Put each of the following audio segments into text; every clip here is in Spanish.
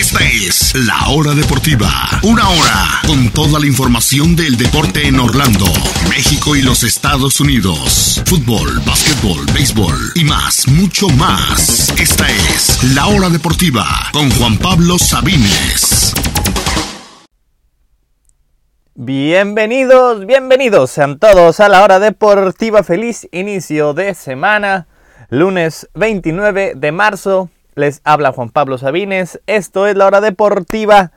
Esta es La Hora Deportiva. Una hora con toda la información del deporte en Orlando, México y los Estados Unidos. Fútbol, básquetbol, béisbol y más, mucho más. Esta es La Hora Deportiva con Juan Pablo Sabines. Bienvenidos, bienvenidos sean todos a La Hora Deportiva. Feliz inicio de semana. Lunes 29 de marzo les habla Juan Pablo Sabines. Esto es la hora deportiva.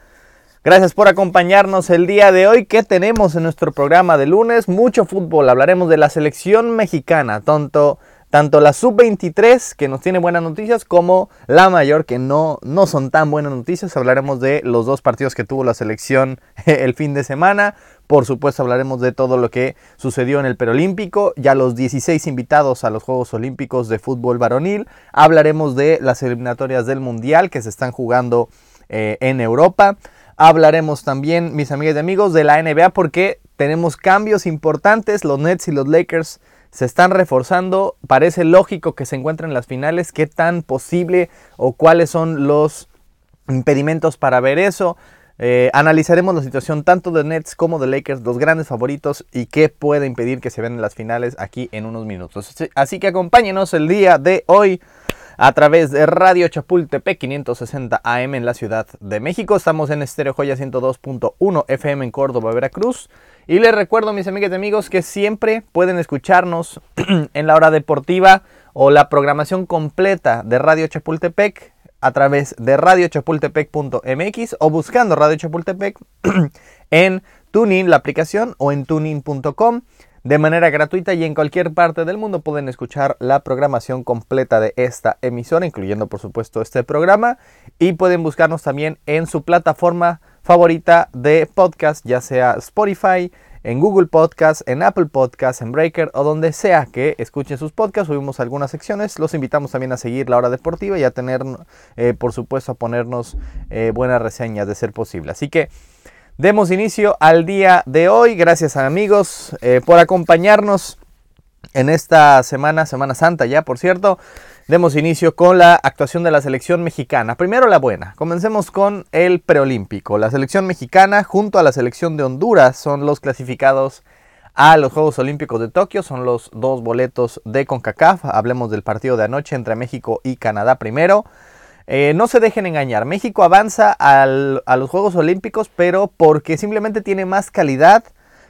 Gracias por acompañarnos el día de hoy. ¿Qué tenemos en nuestro programa de lunes? Mucho fútbol. Hablaremos de la selección mexicana, tanto, tanto la sub-23, que nos tiene buenas noticias, como la mayor, que no, no son tan buenas noticias. Hablaremos de los dos partidos que tuvo la selección el fin de semana. Por supuesto hablaremos de todo lo que sucedió en el Perolímpico, ya los 16 invitados a los Juegos Olímpicos de fútbol varonil. Hablaremos de las eliminatorias del Mundial que se están jugando eh, en Europa. Hablaremos también, mis amigas y amigos, de la NBA porque tenemos cambios importantes. Los Nets y los Lakers se están reforzando. Parece lógico que se encuentren en las finales. ¿Qué tan posible o cuáles son los impedimentos para ver eso? Eh, analizaremos la situación tanto de Nets como de Lakers, los grandes favoritos y qué puede impedir que se vean en las finales aquí en unos minutos. Así que acompáñenos el día de hoy a través de Radio Chapultepec 560 AM en la Ciudad de México. Estamos en Estéreo Joya 102.1 FM en Córdoba, Veracruz. Y les recuerdo, mis amigas y amigos, que siempre pueden escucharnos en la hora deportiva o la programación completa de Radio Chapultepec a través de radiochapultepec.mx o buscando Radio Chapultepec en Tuning, la aplicación, o en tuning.com de manera gratuita y en cualquier parte del mundo pueden escuchar la programación completa de esta emisora, incluyendo por supuesto este programa, y pueden buscarnos también en su plataforma favorita de podcast, ya sea Spotify, en Google Podcast, en Apple Podcast, en Breaker o donde sea que escuchen sus podcasts. Subimos algunas secciones. Los invitamos también a seguir la hora deportiva y a tener, eh, por supuesto, a ponernos eh, buenas reseñas de ser posible. Así que demos inicio al día de hoy. Gracias amigos eh, por acompañarnos en esta semana, Semana Santa ya, por cierto. Demos inicio con la actuación de la selección mexicana. Primero la buena. Comencemos con el preolímpico. La selección mexicana junto a la selección de Honduras son los clasificados a los Juegos Olímpicos de Tokio. Son los dos boletos de CONCACAF. Hablemos del partido de anoche entre México y Canadá primero. Eh, no se dejen engañar. México avanza a los Juegos Olímpicos, pero porque simplemente tiene más calidad.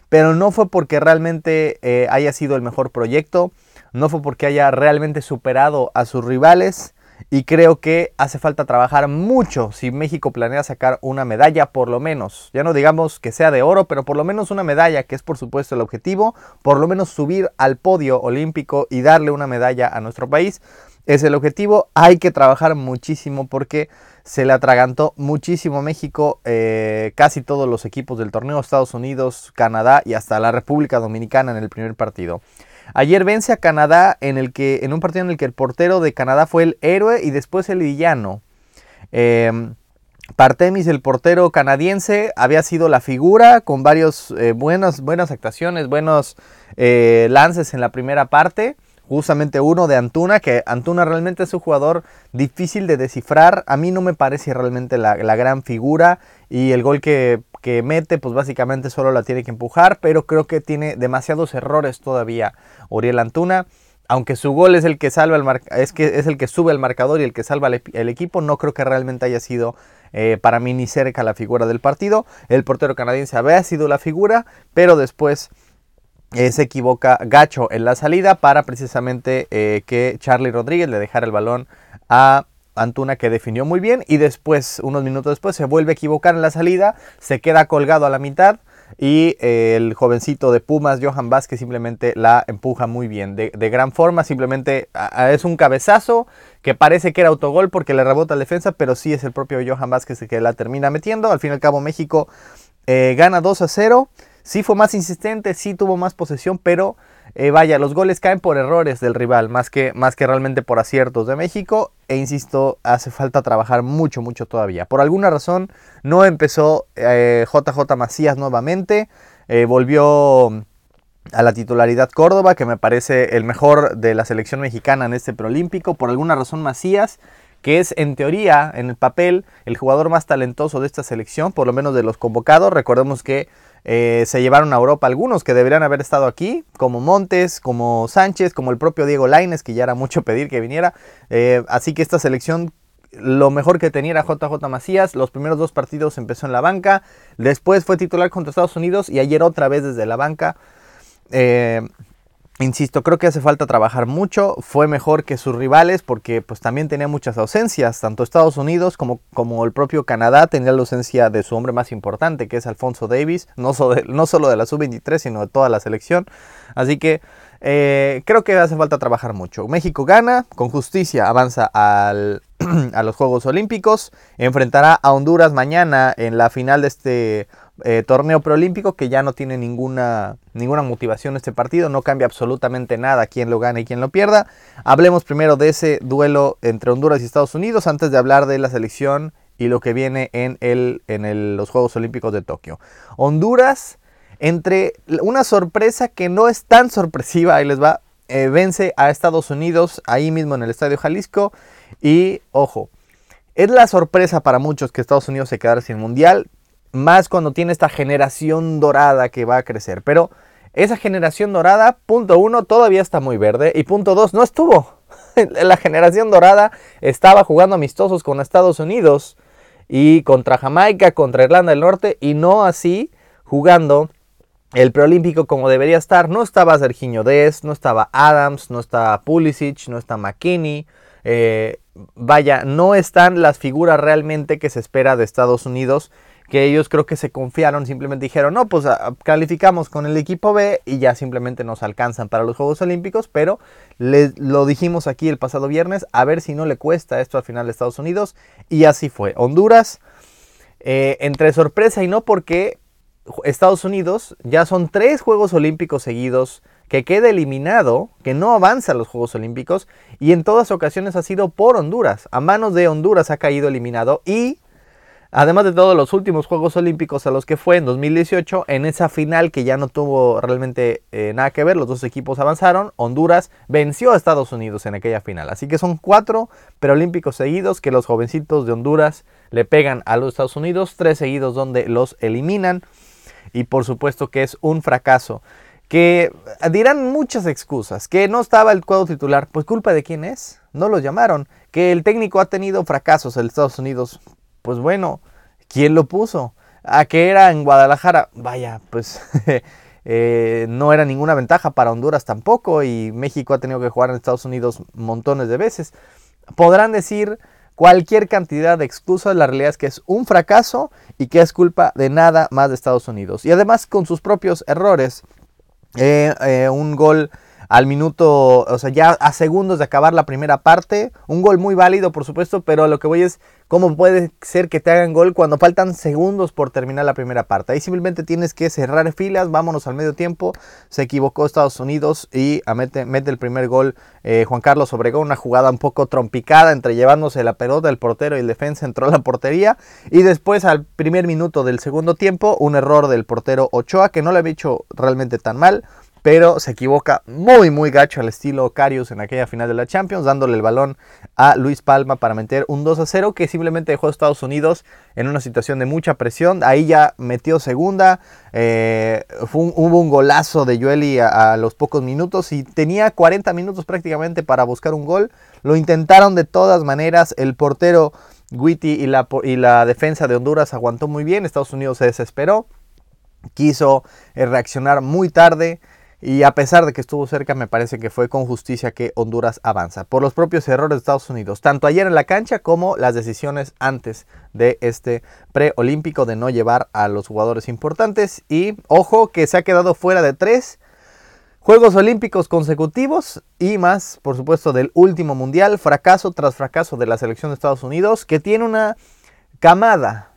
Pero no fue porque realmente eh, haya sido el mejor proyecto no fue porque haya realmente superado a sus rivales y creo que hace falta trabajar mucho si México planea sacar una medalla por lo menos. Ya no digamos que sea de oro, pero por lo menos una medalla, que es por supuesto el objetivo, por lo menos subir al podio olímpico y darle una medalla a nuestro país. Es el objetivo, hay que trabajar muchísimo porque se le atragantó muchísimo México, eh, casi todos los equipos del torneo, Estados Unidos, Canadá y hasta la República Dominicana en el primer partido. Ayer vence a Canadá en, el que, en un partido en el que el portero de Canadá fue el héroe y después el villano. Em, Partemis, el portero canadiense, había sido la figura con varias eh, buenas, buenas actuaciones, buenos eh, lances en la primera parte. Justamente uno de Antuna, que Antuna realmente es un jugador difícil de descifrar. A mí no me parece realmente la, la gran figura. Y el gol que que mete, pues básicamente solo la tiene que empujar, pero creo que tiene demasiados errores todavía Uriel Antuna. Aunque su gol es el que salva el es que es el que sube el marcador y el que salva el, equipo, no creo que realmente haya sido eh, para mí ni cerca la figura del partido. El portero canadiense había sido la figura, pero después eh, se equivoca Gacho en la salida para precisamente eh, que Charlie Rodríguez le dejara el balón a Antuna que definió muy bien y después, unos minutos después, se vuelve a equivocar en la salida, se queda colgado a la mitad y eh, el jovencito de Pumas, Johan Vázquez, simplemente la empuja muy bien, de, gran forma, simplemente es un cabezazo que parece que era autogol porque le rebota la defensa, pero sí es el propio Johan Vázquez el que la termina metiendo. Al fin y al cabo México gana 2 a 0, sí fue más insistente, sí tuvo más posesión, pero eh, vaya, los goles caen por errores del rival, más que, más que realmente por aciertos de México. E insisto, hace falta trabajar mucho, mucho todavía. Por alguna razón no empezó JJ eh, Macías nuevamente. Eh, volvió a la titularidad Córdoba, que me parece el mejor de la selección mexicana en este preolímpico. Por alguna razón Macías que es en teoría, en el papel, el jugador más talentoso de esta selección, por lo menos de los convocados. Recordemos que eh, se llevaron a Europa algunos que deberían haber estado aquí, como Montes, como Sánchez, como el propio Diego Laines, que ya era mucho pedir que viniera. Eh, así que esta selección lo mejor que tenía era JJ Macías. Los primeros dos partidos empezó en la banca. Después fue titular contra Estados Unidos y ayer otra vez desde la banca. Eh, Insisto, creo que hace falta trabajar mucho. Fue mejor que sus rivales porque pues también tenía muchas ausencias. Tanto Estados Unidos como, el propio Canadá tenía la ausencia de su hombre más importante, que es Alfonso Davis. No, no solo de la sub-23, sino de toda la selección. Así que eh, creo que hace falta trabajar mucho. México gana, con justicia avanza al, a los Juegos Olímpicos. Enfrentará a Honduras mañana en la final de este eh, torneo preolímpico que ya no tiene ninguna, ninguna motivación este partido, no cambia absolutamente nada quién lo gane y quién lo pierda. Hablemos primero de ese duelo entre Honduras y Estados Unidos antes de hablar de la selección y lo que viene en, el, en los Juegos Olímpicos de Tokio. Honduras, entre una sorpresa que no es tan sorpresiva, ahí les va, eh, vence a Estados Unidos ahí mismo en el Estadio Jalisco y ojo. Es la sorpresa para muchos que Estados Unidos se quedara sin mundial más cuando tiene esta generación dorada que va a crecer. Pero esa generación dorada, punto uno, todavía está muy verde. Y punto dos, no estuvo. La generación dorada estaba jugando amistosos con Estados Unidos y contra Jamaica, contra Irlanda del Norte y no así jugando el preolímpico como debería estar. No estaba Serginho Dez, no estaba Adams, no estaba Pulisic, no está McKinney. Eh, vaya, no están las figuras realmente que se espera de Estados Unidos que ellos creo que se confiaron, simplemente dijeron, no, pues ah, calificamos con el equipo B y ya simplemente nos alcanzan para los Juegos Olímpicos, pero lo dijimos aquí el pasado viernes, a ver si no le cuesta esto al final de Estados Unidos, y así fue. Honduras, eh, entre sorpresa y no porque Estados Unidos ya son tres Juegos Olímpicos seguidos que queda eliminado, que no avanza a los Juegos Olímpicos, y en todas ocasiones ha sido por Honduras. A manos de Honduras ha caído eliminado y Además de todos los últimos Juegos Olímpicos a los que fue en 2018, en esa final que ya no tuvo realmente eh, nada que ver, los dos equipos avanzaron, Honduras venció a Estados Unidos en aquella final. Así que son cuatro preolímpicos seguidos que los jovencitos de Honduras le pegan a los Estados Unidos, tres seguidos donde los eliminan y por supuesto que es un fracaso. Que dirán muchas excusas, que no estaba el cuadro titular, pues culpa de quién es, no lo llamaron, que el técnico ha tenido fracasos en Estados Unidos, pues bueno, ¿quién lo puso? ¿A qué era en Guadalajara? Vaya, pues eh, no era ninguna ventaja para Honduras tampoco y México ha tenido que jugar en Estados Unidos montones de veces. Podrán decir cualquier cantidad de excusas, la realidad es que es un fracaso y que es culpa de nada más de Estados Unidos. Y además con sus propios errores. Eh, eh, un gol al minuto, o sea, ya a segundos de acabar la primera parte. Un gol muy válido, por supuesto, pero lo que voy es cómo puede ser que te hagan gol cuando faltan segundos por terminar la primera parte. Ahí simplemente tienes que cerrar filas, vámonos al medio tiempo. Se equivocó Estados Unidos y mete, mete el primer gol eh, Juan Carlos Obregón, una jugada un poco trompicada entre llevándose la pelota, el portero y el defensa entró a la portería. Y después al primer minuto del segundo tiempo, un error del portero Ochoa que no le había hecho realmente tan mal pero se equivoca muy muy gacho al estilo Carius en aquella final de la Champions, dándole el balón a Luis Palma para meter un 2 a 0 que simplemente dejó a Estados Unidos en una situación de mucha presión. Ahí ya metió segunda, eh, hubo un golazo de Yueli a, los pocos minutos y tenía 40 minutos prácticamente para buscar un gol. Lo intentaron de todas maneras, el portero Guiti y la, y la defensa de Honduras aguantó muy bien, Estados Unidos se desesperó, quiso eh, reaccionar muy tarde. Y a pesar de que estuvo cerca, me parece que fue con justicia que Honduras avanza. Por los propios errores de Estados Unidos, tanto ayer en la cancha como las decisiones antes de este preolímpico de no llevar a los jugadores importantes. Y ojo que se ha quedado fuera de tres Juegos Olímpicos consecutivos y más, por supuesto, del último mundial, fracaso tras fracaso de la selección de Estados Unidos, que tiene una camada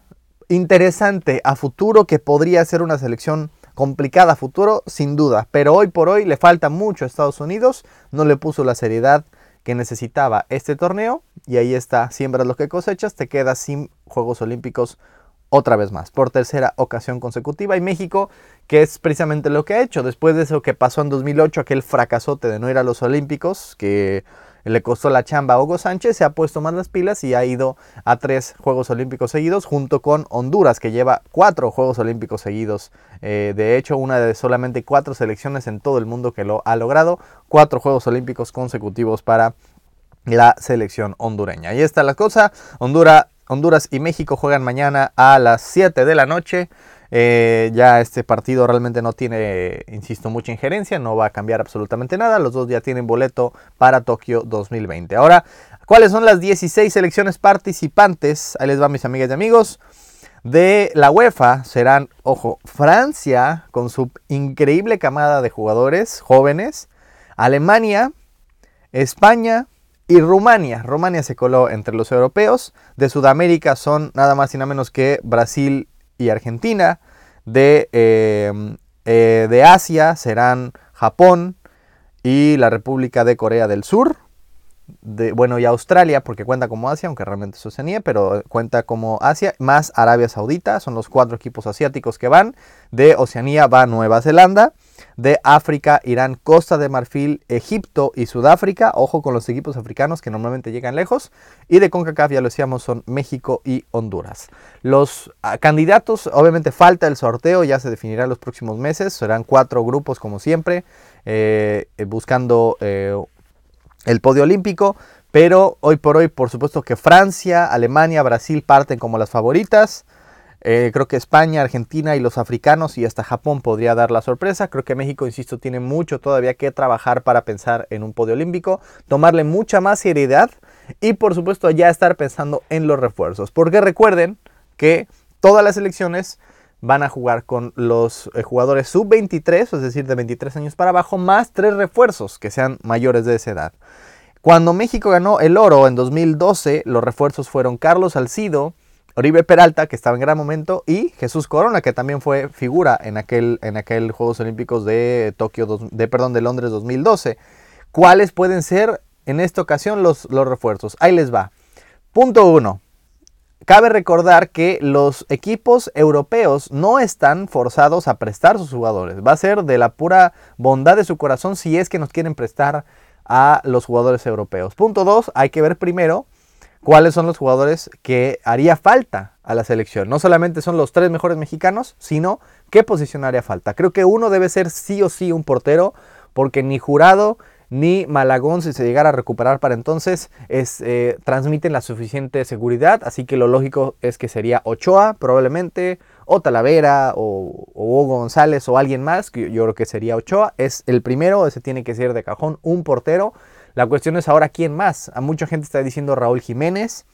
interesante a futuro que podría ser una selección complicada futuro, sin duda, pero hoy por hoy le falta mucho a Estados Unidos, no le puso la seriedad que necesitaba este torneo y ahí está, siembras lo que cosechas, te quedas sin Juegos Olímpicos otra vez más, por tercera ocasión consecutiva y México, que es precisamente lo que ha hecho, después de eso que pasó en 2008, aquel fracasote de no ir a los Olímpicos, que le costó la chamba a Hugo Sánchez, se ha puesto más las pilas y ha ido a tres Juegos Olímpicos seguidos junto con Honduras, que lleva cuatro Juegos Olímpicos seguidos. Eh, de hecho, una de solamente cuatro selecciones en todo el mundo que lo ha logrado. Cuatro Juegos Olímpicos consecutivos para la selección hondureña. Ahí está la cosa. Honduras, Honduras y México juegan mañana a las 7 de la noche. Eh, ya este partido realmente no tiene, insisto, mucha injerencia, no va a cambiar absolutamente nada. Los dos ya tienen boleto para Tokio 2020. Ahora, ¿cuáles son las 16 selecciones participantes? Ahí les va mis amigas y amigos. De la UEFA serán, ojo, Francia con su increíble camada de jugadores jóvenes, Alemania, España, y Rumania. Rumania se coló entre los europeos. De Sudamérica son nada más y nada menos que Brasil y Argentina. De, em, eh, de Asia serán Japón y la República de Corea del Sur. De, bueno, y Australia, porque cuenta como Asia, aunque realmente es Oceanía, pero cuenta como Asia, más Arabia Saudita, son los cuatro equipos asiáticos que van. De Oceanía va Nueva Zelanda de África, Irán, Costa de Marfil, Egipto y Sudáfrica. Ojo con los equipos africanos que normalmente llegan lejos. Y de CONCACAF, ya lo decíamos, son México y Honduras. Los ah, candidatos, obviamente falta el sorteo, ya se definirá en los próximos meses. Serán cuatro grupos como siempre, eh, buscando eh, el podio olímpico. Pero hoy por hoy, por supuesto que Francia, Alemania, Brasil parten como las favoritas. Eh, creo que España, Argentina y los africanos y hasta Japón podría dar la sorpresa. Creo que México, insisto, tiene mucho todavía que trabajar para pensar en un podio olímpico, tomarle mucha más seriedad y por supuesto ya estar pensando en los refuerzos. Porque recuerden que todas las elecciones van a jugar con los eh, jugadores sub-23, es decir, de 23 años para abajo, más tres refuerzos que sean mayores de esa edad. Cuando México ganó el oro en 2012, los refuerzos fueron Carlos Salcido, Oribe Peralta, que estaba en gran momento, y Jesús Corona, que también fue figura en aquel, en aquel Juegos Olímpicos de Tokio, de, perdón, de Londres 2012. ¿Cuáles pueden ser en esta ocasión los, los refuerzos? Ahí les va. Punto 1. Cabe recordar que los equipos europeos no están forzados a prestar sus jugadores. Va a ser de la pura bondad de su corazón si es que nos quieren prestar a los jugadores europeos. Punto 2. Hay que ver primero cuáles son los jugadores que haría falta a la selección. No solamente son los tres mejores mexicanos, sino qué posición haría falta. Creo que uno debe ser sí o sí un portero, porque ni Jurado ni Malagón, si se llegara a recuperar para entonces, es, eh, transmiten la suficiente seguridad. Así que lo lógico es que sería Ochoa, probablemente, o Talavera, o, Hugo González, o alguien más, que yo creo que sería Ochoa. Es el primero, ese tiene que ser de cajón, un portero. La cuestión es ahora quién más. A mucha gente está diciendo Raúl Jiménez.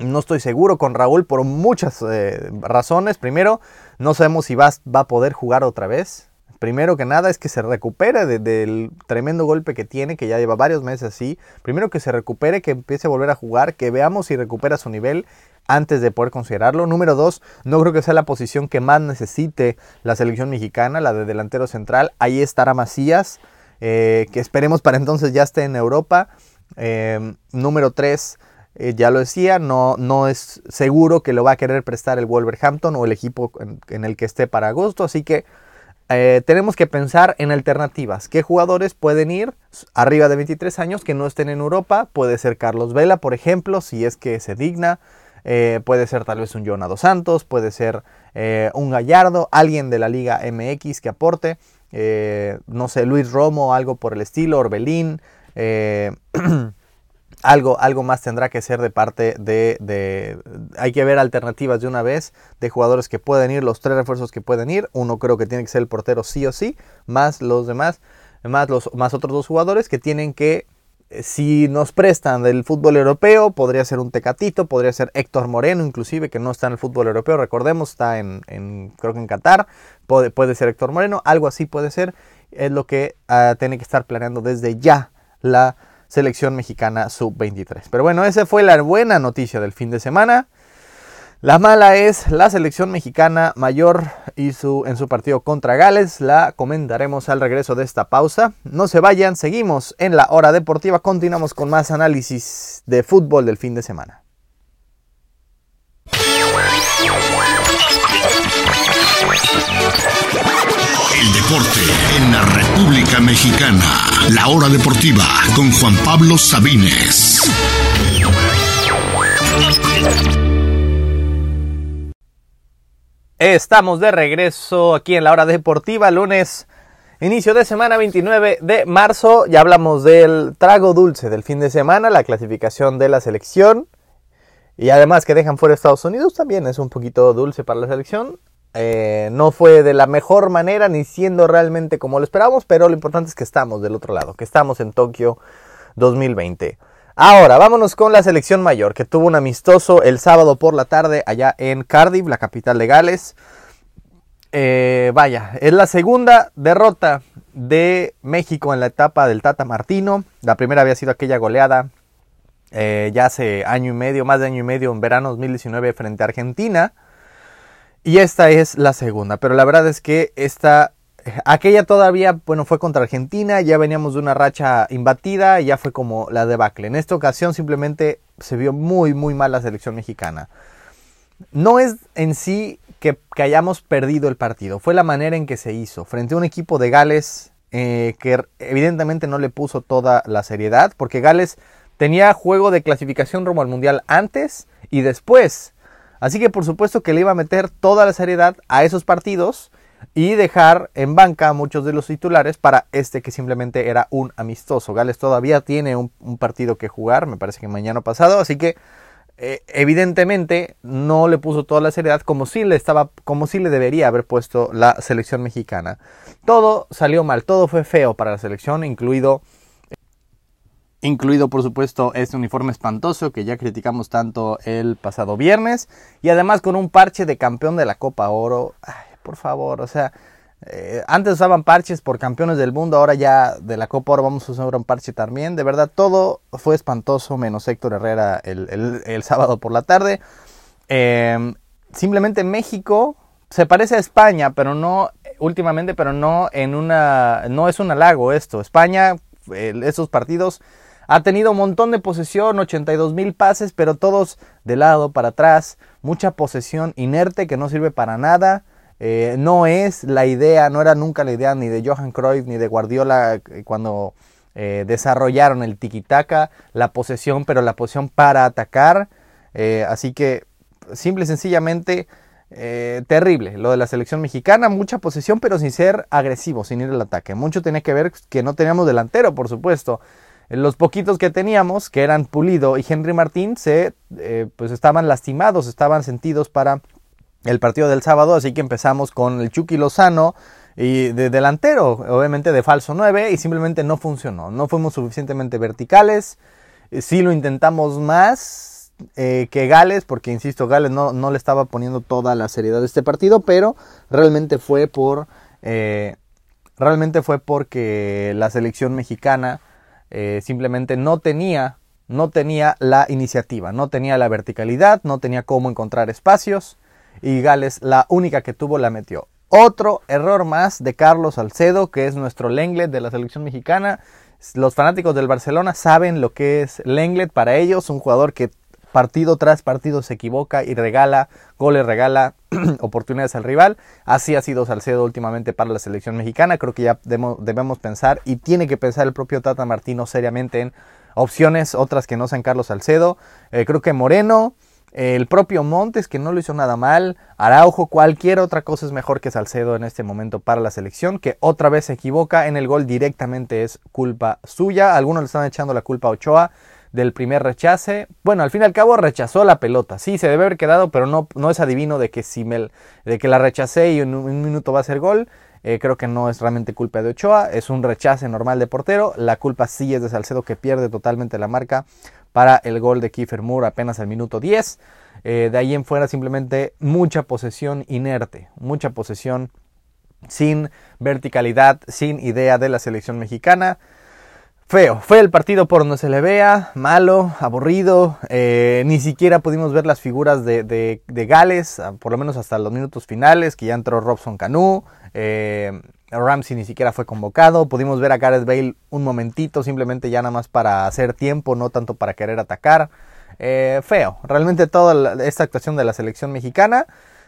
No estoy seguro con Raúl por muchas eh, razones. Primero, no sabemos si va, va, a poder jugar otra vez. Primero que nada es que se recupere del tremendo golpe que tiene, que ya lleva varios meses así. Primero que se recupere, que empiece a volver a jugar, que veamos si recupera su nivel antes de poder considerarlo. Número dos, no creo que sea la posición que más necesite la selección mexicana, la de delantero central. Ahí estará Macías. Eh, que esperemos para entonces ya esté en Europa. Eh, número 3, eh, ya lo decía, no, no es seguro que lo va a querer prestar el Wolverhampton o el equipo en, el que esté para agosto, así que tenemos que pensar en alternativas. ¿Qué jugadores pueden ir arriba de 23 años que no estén en Europa? Puede ser Carlos Vela, por ejemplo, si es que se digna. puede ser tal vez un Jonado Santos, puede ser un Gallardo, alguien de la Liga MX que aporte. Eh, no sé, Luis Romo, algo por el estilo, Orbelín, eh, algo, algo más tendrá que ser de parte de, Hay que ver alternativas de una vez de jugadores que pueden ir, los tres refuerzos que pueden ir. Uno creo que tiene que ser el portero sí o sí, más los demás, más, los, más otros dos jugadores que tienen que si nos prestan del fútbol europeo, podría ser un Tecatito, podría ser Héctor Moreno, inclusive, que no está en el fútbol europeo, recordemos, está en, creo que en Qatar, puede, puede, ser Héctor Moreno, algo así puede ser, es lo que uh, tiene que estar planeando desde ya la selección mexicana sub-23. Pero bueno, esa fue la buena noticia del fin de semana. La mala es la selección mexicana mayor y su, en su partido contra Gales. La comentaremos al regreso de esta pausa. No se vayan, seguimos en la hora deportiva. Continuamos con más análisis de fútbol del fin de semana. El deporte en la República Mexicana. La hora deportiva con Juan Pablo Sabines. Estamos de regreso aquí en la hora deportiva, lunes, inicio de semana 29 de marzo. Ya hablamos del trago dulce del fin de semana, la clasificación de la selección. Y además que dejan fuera Estados Unidos también es un poquito dulce para la selección. Eh, no fue de la mejor manera ni siendo realmente como lo esperábamos, pero lo importante es que estamos del otro lado, que estamos en Tokio 2020. Ahora, vámonos con la selección mayor, que tuvo un amistoso el sábado por la tarde allá en Cardiff, la capital de Gales. Eh, vaya, es la segunda derrota de México en la etapa del Tata Martino. La primera había sido aquella goleada eh, ya hace año y medio, más de año y medio, en verano 2019 frente a Argentina. Y esta es la segunda, pero la verdad es que esta Aquella todavía, bueno, fue contra Argentina, ya veníamos de una racha imbatida, ya fue como la debacle. En esta ocasión simplemente se vio muy, muy mal la selección mexicana. No es en sí que, hayamos perdido el partido, fue la manera en que se hizo. Frente a un equipo de Gales eh, que evidentemente no le puso toda la seriedad, porque Gales tenía juego de clasificación rumbo al Mundial antes y después. Así que por supuesto que le iba a meter toda la seriedad a esos partidos y dejar en banca a muchos de los titulares para este que simplemente era un amistoso. Gales todavía tiene un, partido que jugar, me parece que mañana pasado, así que eh, evidentemente no le puso toda la seriedad como si le estaba, como si le debería haber puesto la selección mexicana. Todo salió mal, todo fue feo para la selección, incluido incluido por supuesto este uniforme espantoso que ya criticamos tanto el pasado viernes y además con un parche de campeón de la Copa Oro por favor, o sea, eh, antes usaban parches por campeones del mundo, ahora ya de la Copa ahora vamos a usar un parche también. De verdad, todo fue espantoso, menos Héctor Herrera el, sábado por la tarde. Em, simplemente México se parece a España, pero no últimamente, pero no en una, no es un halago esto. España, esos partidos ha tenido un montón de posesión, 82 mil pases, pero todos de lado para atrás, mucha posesión inerte que no sirve para nada. Eh, no es la idea, no era nunca la idea ni de Johan Cruyff ni de Guardiola eh, cuando eh, desarrollaron el tiki-taka, la posesión, pero la posesión para atacar. así que, simple y sencillamente, terrible lo de la selección mexicana, mucha posesión, pero sin ser agresivo, sin ir al ataque. Mucho tenía que ver que no teníamos delantero, por supuesto. Los poquitos que teníamos, que eran Pulido y Henry Martín, se, pues estaban lastimados, estaban sentidos para el partido del sábado, así que empezamos con el Chucky Lozano y de delantero, obviamente de falso 9 y simplemente no funcionó, no fuimos suficientemente verticales, eh, sí lo intentamos más eh, que Gales, porque insisto, Gales no, no, le estaba poniendo toda la seriedad de este partido, pero realmente fue por... Eh, realmente fue porque la selección mexicana simplemente no tenía, no tenía la iniciativa, no tenía la verticalidad, no tenía cómo encontrar espacios y Gales la única que tuvo la metió. Otro error más de Carlos Salcedo, que es nuestro Lenglet de la selección mexicana. Los fanáticos del Barcelona saben lo que es Lenglet para ellos, un jugador que partido tras partido se equivoca y regala goles, regala oportunidades al rival. Así ha sido Salcedo últimamente para la selección mexicana. Creo que ya debemos pensar y tiene que pensar el propio Tata Martino seriamente en opciones, otras que no sean Carlos Salcedo. Eh, creo que Moreno, el propio Montes, que no lo hizo nada mal, Araujo, cualquier otra cosa es mejor que Salcedo en este momento para la selección, que otra vez se equivoca en el gol directamente es culpa suya. Algunos le están echando la culpa a Ochoa del primer rechace. Bueno, al fin y al cabo rechazó la pelota. Sí, se debe haber quedado, pero no, no es adivino de que, si me, de que la rechacé y en un, minuto va a ser gol. Eh, creo que no es realmente culpa de Ochoa, es un rechace normal de portero. La culpa sí es de Salcedo que pierde totalmente la marca para el gol de Kiefer Moore apenas al minuto 10. Eh, de ahí en fuera simplemente mucha posesión inerte, mucha posesión sin verticalidad, sin idea de la selección mexicana. Feo, fue el partido por donde se le vea, malo, aburrido, eh, ni siquiera pudimos ver las figuras de, Gales, ah, por lo menos hasta los minutos finales, que ya entró Robson Canu, eh, Ramsey ni siquiera fue convocado. Pudimos ver a Gareth Bale un momentito, simplemente ya nada más para hacer tiempo, no tanto para querer atacar. Eh, feo, realmente toda esta actuación de la selección mexicana.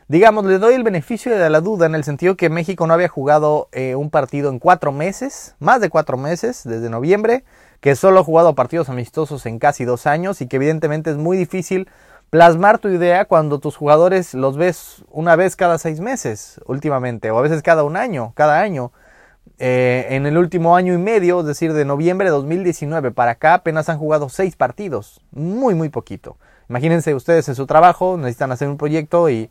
digamos, le doy el beneficio de la duda en el sentido que México no había jugado eh, un partido en cuatro meses, más de cuatro meses, desde noviembre, que solo ha jugado partidos amistosos en casi dos años y que evidentemente es muy difícil plasmar tu idea cuando tus jugadores los ves una vez cada seis meses últimamente, o a veces cada un año, cada año. Eh, en el último año y medio, es decir, de noviembre de 2019 para acá, apenas han jugado seis partidos, muy, muy poquito. Imagínense ustedes en su trabajo, necesitan hacer un proyecto y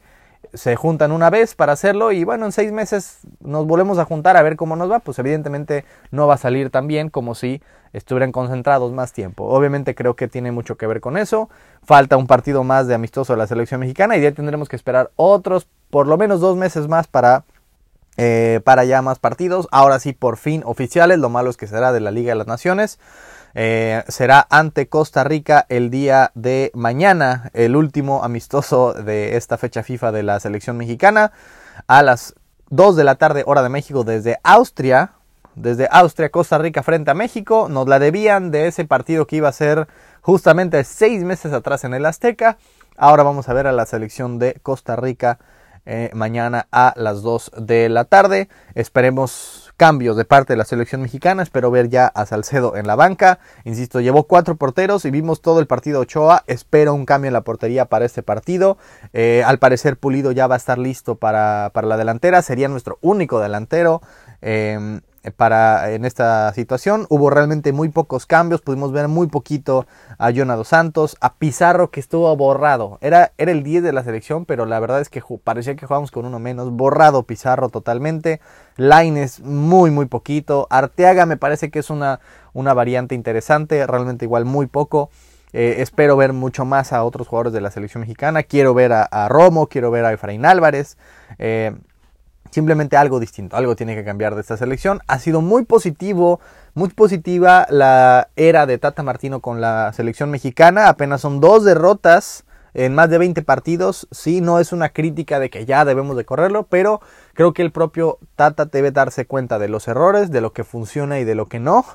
se juntan una vez para hacerlo y bueno, en seis meses nos volvemos a juntar a ver cómo nos va, pues evidentemente no va a salir tan bien como si estuvieran concentrados más tiempo. Obviamente creo que tiene mucho que ver con eso. Falta un partido más de amistoso de la selección mexicana y ya tendremos que esperar otros por lo menos dos meses más para, eh, para ya más partidos. Ahora sí, por fin oficiales, lo malo es que será de la Liga de las Naciones. Eh, será ante Costa Rica el día de mañana, el último amistoso de esta fecha FIFA de la selección mexicana, a las 2 de la tarde hora de México desde Austria. Desde Austria, Costa Rica frente a México. Nos la debían de ese partido que iba a ser justamente seis meses atrás en el Azteca. Ahora vamos a ver a la selección de Costa Rica eh, mañana a las 2 de la tarde. Esperemos cambios de parte de la selección mexicana. Espero ver ya a Salcedo en la banca. Insisto, llevó cuatro porteros y vimos todo el partido Ochoa. Espero un cambio en la portería para este partido. Eh, al parecer Pulido ya va a estar listo para, para la delantera. Sería nuestro único delantero. Eh, para en esta situación. Hubo realmente muy pocos cambios, pudimos ver muy poquito a Jonado Santos, a Pizarro que estuvo borrado. Era, era el 10 de la selección, pero la verdad es que parecía que jugábamos con uno menos. Borrado Pizarro totalmente. Laines muy muy poquito. Arteaga me parece que es una, una variante interesante, realmente igual muy poco. Eh, espero ver mucho más a otros jugadores de la selección mexicana. Quiero ver a, Romo, quiero ver a Efraín Álvarez. Eh, Simplemente algo distinto, algo tiene que cambiar de esta selección. Ha sido muy positivo, muy positiva la era de Tata Martino con la selección mexicana. Apenas son dos derrotas en más de 20 partidos. Sí, no es una crítica de que ya debemos de correrlo, pero creo que el propio Tata debe darse cuenta de los errores, de lo que funciona y de lo que no.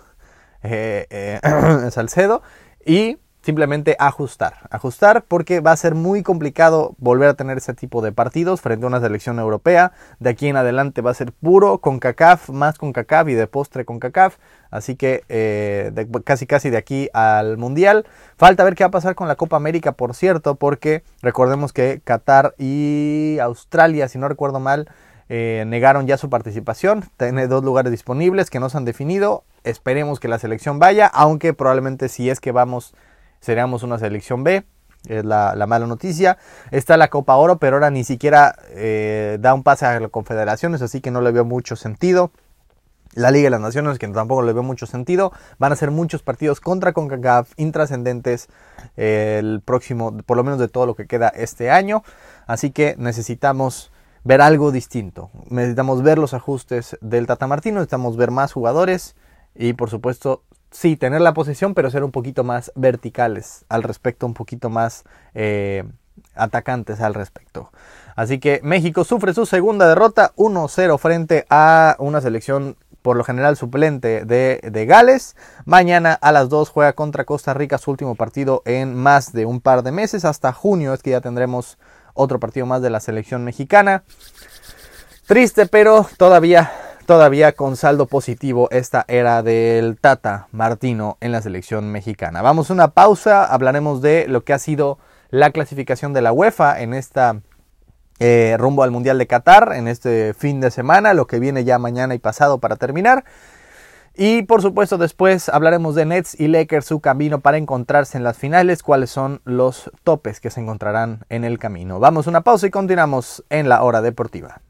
Eh, eh, Salcedo. Y simplemente ajustar, ajustar porque va a ser muy complicado volver a tener ese tipo de partidos frente a una selección europea. De aquí en adelante va a ser puro con CACAF, más con CACAF y de postre con CACAF. Así que eh, casi casi de aquí al Mundial. Falta ver qué va a pasar con la Copa América, por cierto, porque recordemos que Qatar y Australia, si no recuerdo mal, eh, negaron ya su participación. Tiene dos lugares disponibles que no se han definido. Esperemos que la selección vaya, aunque probablemente si es que vamos seríamos una selección B. Es la, mala noticia. Está la Copa Oro, pero ahora ni siquiera eh, da un pase a las confederaciones, así que no le veo mucho sentido. La Liga de las Naciones, que tampoco le veo mucho sentido. Van a ser muchos partidos contra CONCACAF, intrascendentes, el próximo, por lo menos de todo lo que queda este año. Así que necesitamos ver algo distinto. Necesitamos ver los ajustes del Tata Martino, necesitamos ver más jugadores y por supuesto sí, tener la posesión, pero ser un poquito más verticales al respecto, un poquito más eh, atacantes al respecto. Así que México sufre su segunda derrota 1-0 frente a una selección por lo general suplente de, de, Gales. Mañana a las 2 juega contra Costa Rica su último partido en más de un par de meses. Hasta junio es que ya tendremos otro partido más de la selección mexicana. Triste, pero todavía todavía con saldo positivo esta era del Tata Martino en la selección mexicana. Vamos a una pausa, hablaremos de lo que ha sido la clasificación de la UEFA en esta eh, rumbo al Mundial de Qatar, en este fin de semana, lo que viene ya mañana y pasado para terminar. Y por supuesto después hablaremos de Nets y Lakers, su camino para encontrarse en las finales, cuáles son los topes que se encontrarán en el camino. Vamos a una pausa y continuamos en la hora deportiva.